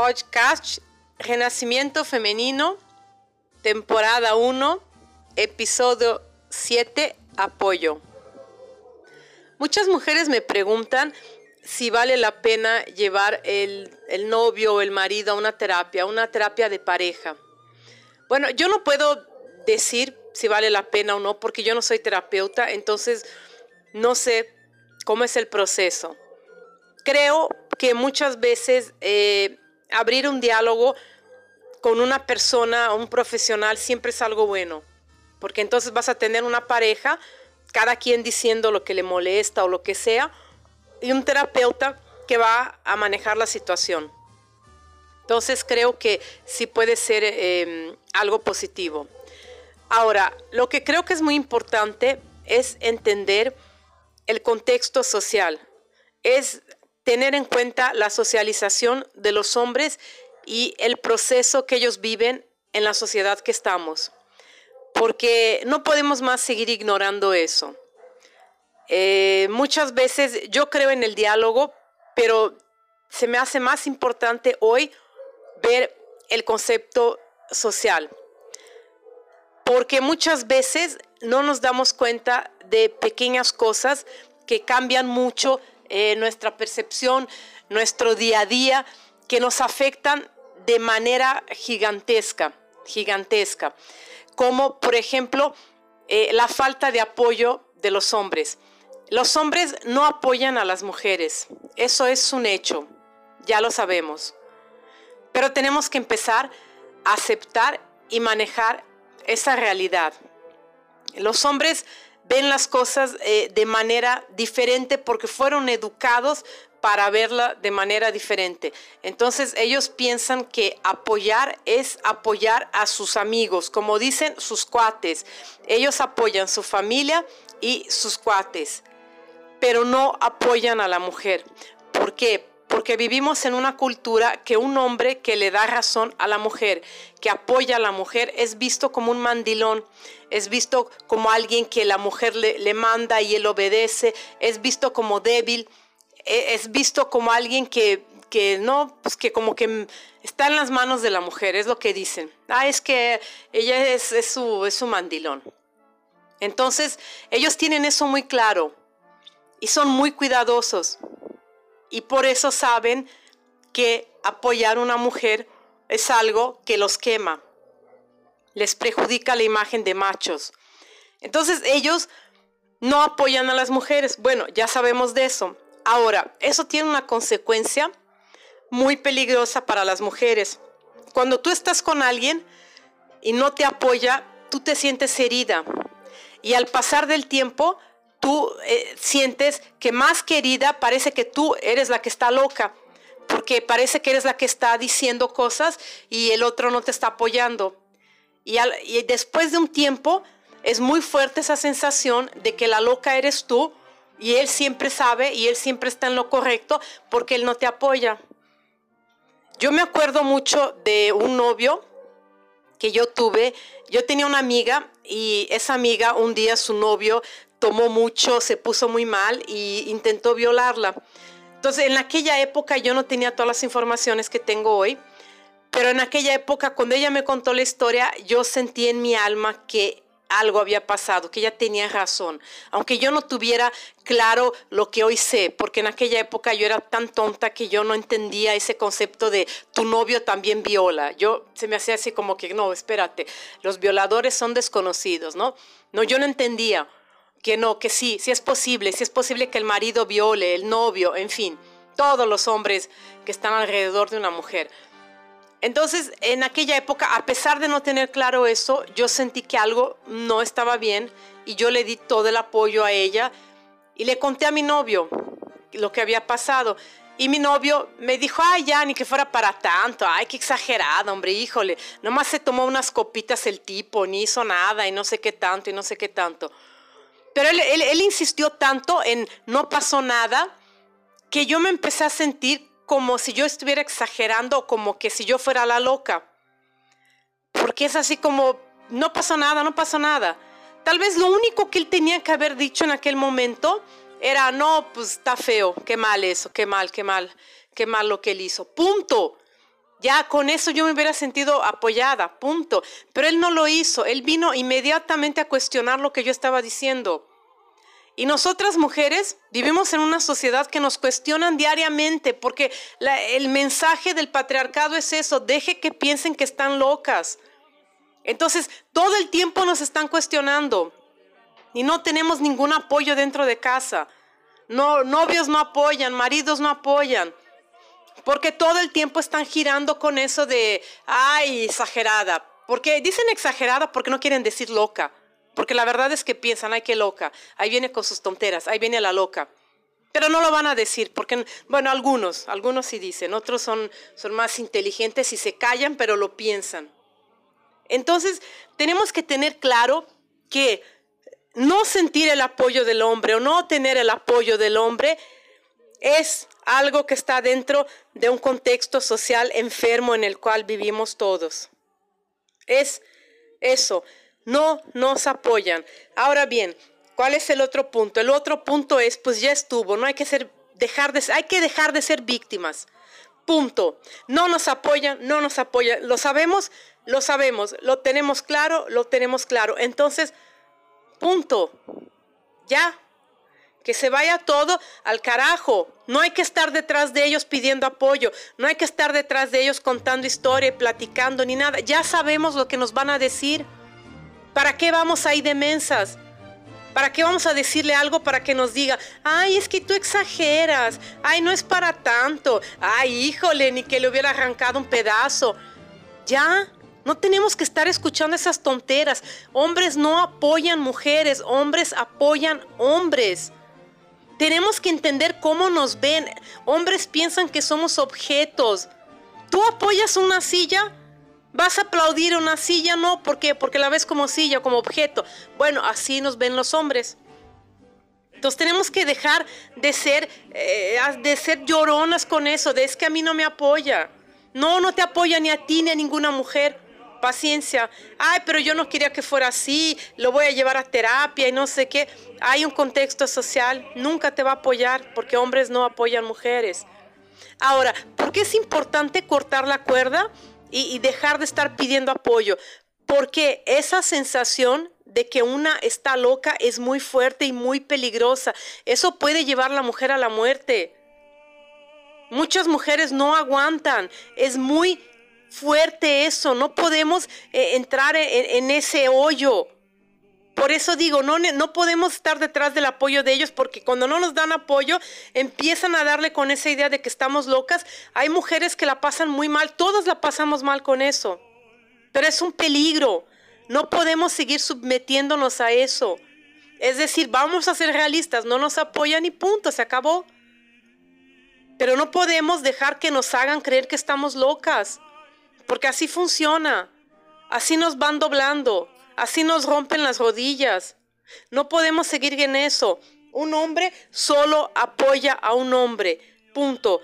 podcast Renacimiento Femenino, temporada 1, episodio 7, apoyo. Muchas mujeres me preguntan si vale la pena llevar el, el novio o el marido a una terapia, una terapia de pareja. Bueno, yo no puedo decir si vale la pena o no porque yo no soy terapeuta, entonces no sé cómo es el proceso. Creo que muchas veces eh, abrir un diálogo con una persona, un profesional, siempre es algo bueno, porque entonces vas a tener una pareja, cada quien diciendo lo que le molesta o lo que sea, y un terapeuta que va a manejar la situación. Entonces creo que sí puede ser em, algo positivo. Ahora, lo que creo que es muy importante es entender el contexto social, es tener en cuenta la socialización de los hombres y el proceso que ellos viven en la sociedad que estamos, porque no podemos más seguir ignorando eso. Eh, muchas veces yo creo en el diálogo, pero se me hace más importante hoy ver el concepto social, porque muchas veces no nos damos cuenta de pequeñas cosas que cambian mucho eh, nuestra percepción, nuestro día a día, que nos afectan de manera gigantesca, gigantesca, como por ejemplo eh, la falta de apoyo de los hombres. Los hombres no apoyan a las mujeres, eso es un hecho, ya lo sabemos. Pero tenemos que empezar a aceptar y manejar esa realidad. Los hombres ven las cosas eh, de manera diferente porque fueron educados para verla de manera diferente. Entonces ellos piensan que apoyar es apoyar a sus amigos, como dicen sus cuates. Ellos apoyan su familia y sus cuates, pero no apoyan a la mujer. ¿Por qué? Porque vivimos en una cultura que un hombre que le da razón a la mujer, que apoya a la mujer, es visto como un mandilón, es visto como alguien que la mujer le, manda y él obedece, es visto como débil, e, es visto como alguien que, que no, pues que como que está en las manos de la mujer, es lo que dicen. Ah, es que ella es, su, es su mandilón. Entonces, ellos tienen eso muy claro y son muy cuidadosos y por eso saben que apoyar a una mujer es algo que los quema, les perjudica la imagen de machos. Entonces ellos no apoyan a las mujeres. Bueno, ya sabemos de eso. Ahora, eso tiene una consecuencia muy peligrosa para las mujeres. Cuando tú estás con alguien y no te apoya, tú te sientes herida. Y al pasar del tiempo, tú eh, sientes que más querida parece que tú eres la que está loca, porque parece que eres la que está diciendo cosas y el otro no te está apoyando. Y, y después de un tiempo es muy fuerte esa sensación de que la loca eres tú y él siempre sabe y él siempre está en lo correcto porque él no te apoya. Yo me acuerdo mucho de un novio que yo tuve. Yo tenía una amiga y esa amiga un día su novio tomó mucho, se puso muy mal y intentó violarla. Entonces, en aquella época yo no tenía todas las informaciones que tengo hoy, pero en aquella época, cuando ella me contó la historia, yo sentí en mi alma que algo había pasado, que ella tenía razón, aunque yo no tuviera claro lo que hoy sé, porque en aquella época yo era tan tonta que yo no entendía ese concepto de tu novio también viola. Yo se me hacía así como que no, espérate, los violadores son desconocidos, ¿no? No, yo no entendía que no, que sí, sí es posible, sí es posible que el marido viole, el novio, en fin, todos los hombres que están alrededor de una mujer. Entonces, en aquella época, a pesar de no tener claro eso, yo sentí que algo no estaba bien y yo le di todo el apoyo a ella y le conté a mi novio lo que había pasado. Y mi novio me dijo, ay, ya, ni que fuera para tanto, ay, qué exagerado, hombre, híjole, nomás se tomó unas copitas el tipo, ni hizo nada y no sé qué tanto y no sé qué tanto. Pero él, insistió tanto en no pasó nada que yo me empecé a sentir como si yo estuviera exagerando, como que si yo fuera la loca. Porque es así como, no pasó nada, no pasó nada. Tal vez lo único que él tenía que haber dicho en aquel momento era, no, pues está feo, qué mal eso, qué mal, qué mal, qué mal lo que él hizo. Punto. Ya con eso yo me hubiera sentido apoyada, punto. Pero él no lo hizo, él vino inmediatamente a cuestionar lo que yo estaba diciendo. Y nosotras mujeres vivimos en una sociedad que nos cuestionan diariamente porque el mensaje del patriarcado es eso, deje que piensen que están locas. Entonces, todo el tiempo nos están cuestionando y no tenemos ningún apoyo dentro de casa. No, novios no apoyan, maridos no apoyan. Porque todo el tiempo están girando con eso de, ay, exagerada. Porque dicen exagerada porque no quieren decir loca. Porque la verdad es que piensan, ay, qué loca. Ahí viene con sus tonteras, ahí viene la loca. Pero no lo van a decir, porque, bueno, algunos, algunos sí dicen, otros son, son más inteligentes y se callan, pero lo piensan. Entonces, tenemos que tener claro que no sentir el apoyo del hombre o no tener el apoyo del hombre es algo que está dentro de un contexto social enfermo en el cual vivimos todos. Es eso, no nos apoyan. Ahora bien, ¿cuál es el otro punto? El otro punto es, pues ya estuvo, no hay que ser, dejar de, hay que dejar de ser víctimas. Punto. No nos apoyan, no nos apoyan. Lo sabemos, lo sabemos. Lo tenemos claro, lo tenemos claro. Entonces, punto. Ya, que se vaya todo al carajo. No hay que estar detrás de ellos pidiendo apoyo. No hay que estar detrás de ellos contando historia, platicando ni nada. Ya sabemos lo que nos van a decir. ¿Para qué vamos ahí de mensas? ¿Para qué vamos a decirle algo para que nos diga, ay, es que tú exageras, ay, no es para tanto, ay, híjole, ni que le hubiera arrancado un pedazo? Ya, no tenemos que estar escuchando esas tonteras. Hombres no apoyan mujeres, hombres apoyan hombres. Tenemos que entender cómo nos ven. Hombres piensan que somos objetos. ¿Tú apoyas una silla? ¿Vas a aplaudir una silla? No, ¿por? Porque la ves como silla, como objeto. Bueno, así nos ven los hombres. Entonces tenemos que dejar de ser, eh, de ser lloronas con eso, de es que a mí no me apoya. No, no te apoya ni a ti ni a ninguna mujer paciencia. Ay, pero yo no quería que fuera así, lo voy a llevar a terapia y no sé qué. Hay un contexto social, nunca te va a apoyar porque hombres no apoyan mujeres. Ahora, ¿por qué es importante cortar la cuerda y, y dejar de estar pidiendo apoyo? Porque esa sensación de que una está loca es muy fuerte y muy peligrosa. Eso puede llevar a la mujer a la muerte. Muchas mujeres no aguantan. Es muy fuerte eso, no podemos eh, entrar en, ese hoyo. Por eso digo, no, no podemos estar detrás del apoyo de ellos porque cuando no nos dan apoyo empiezan a darle con esa idea de que estamos locas. Hay mujeres que la pasan muy mal, todas la pasamos mal con eso. Pero es un peligro. No podemos seguir submetiéndonos a eso. Es decir, vamos a ser realistas, no nos apoyan y punto, se acabó. Pero no podemos dejar que nos hagan creer que estamos locas. Porque así funciona. Así nos van doblando. Así nos rompen las rodillas. No podemos seguir en eso. Un hombre solo apoya a un hombre. Punto.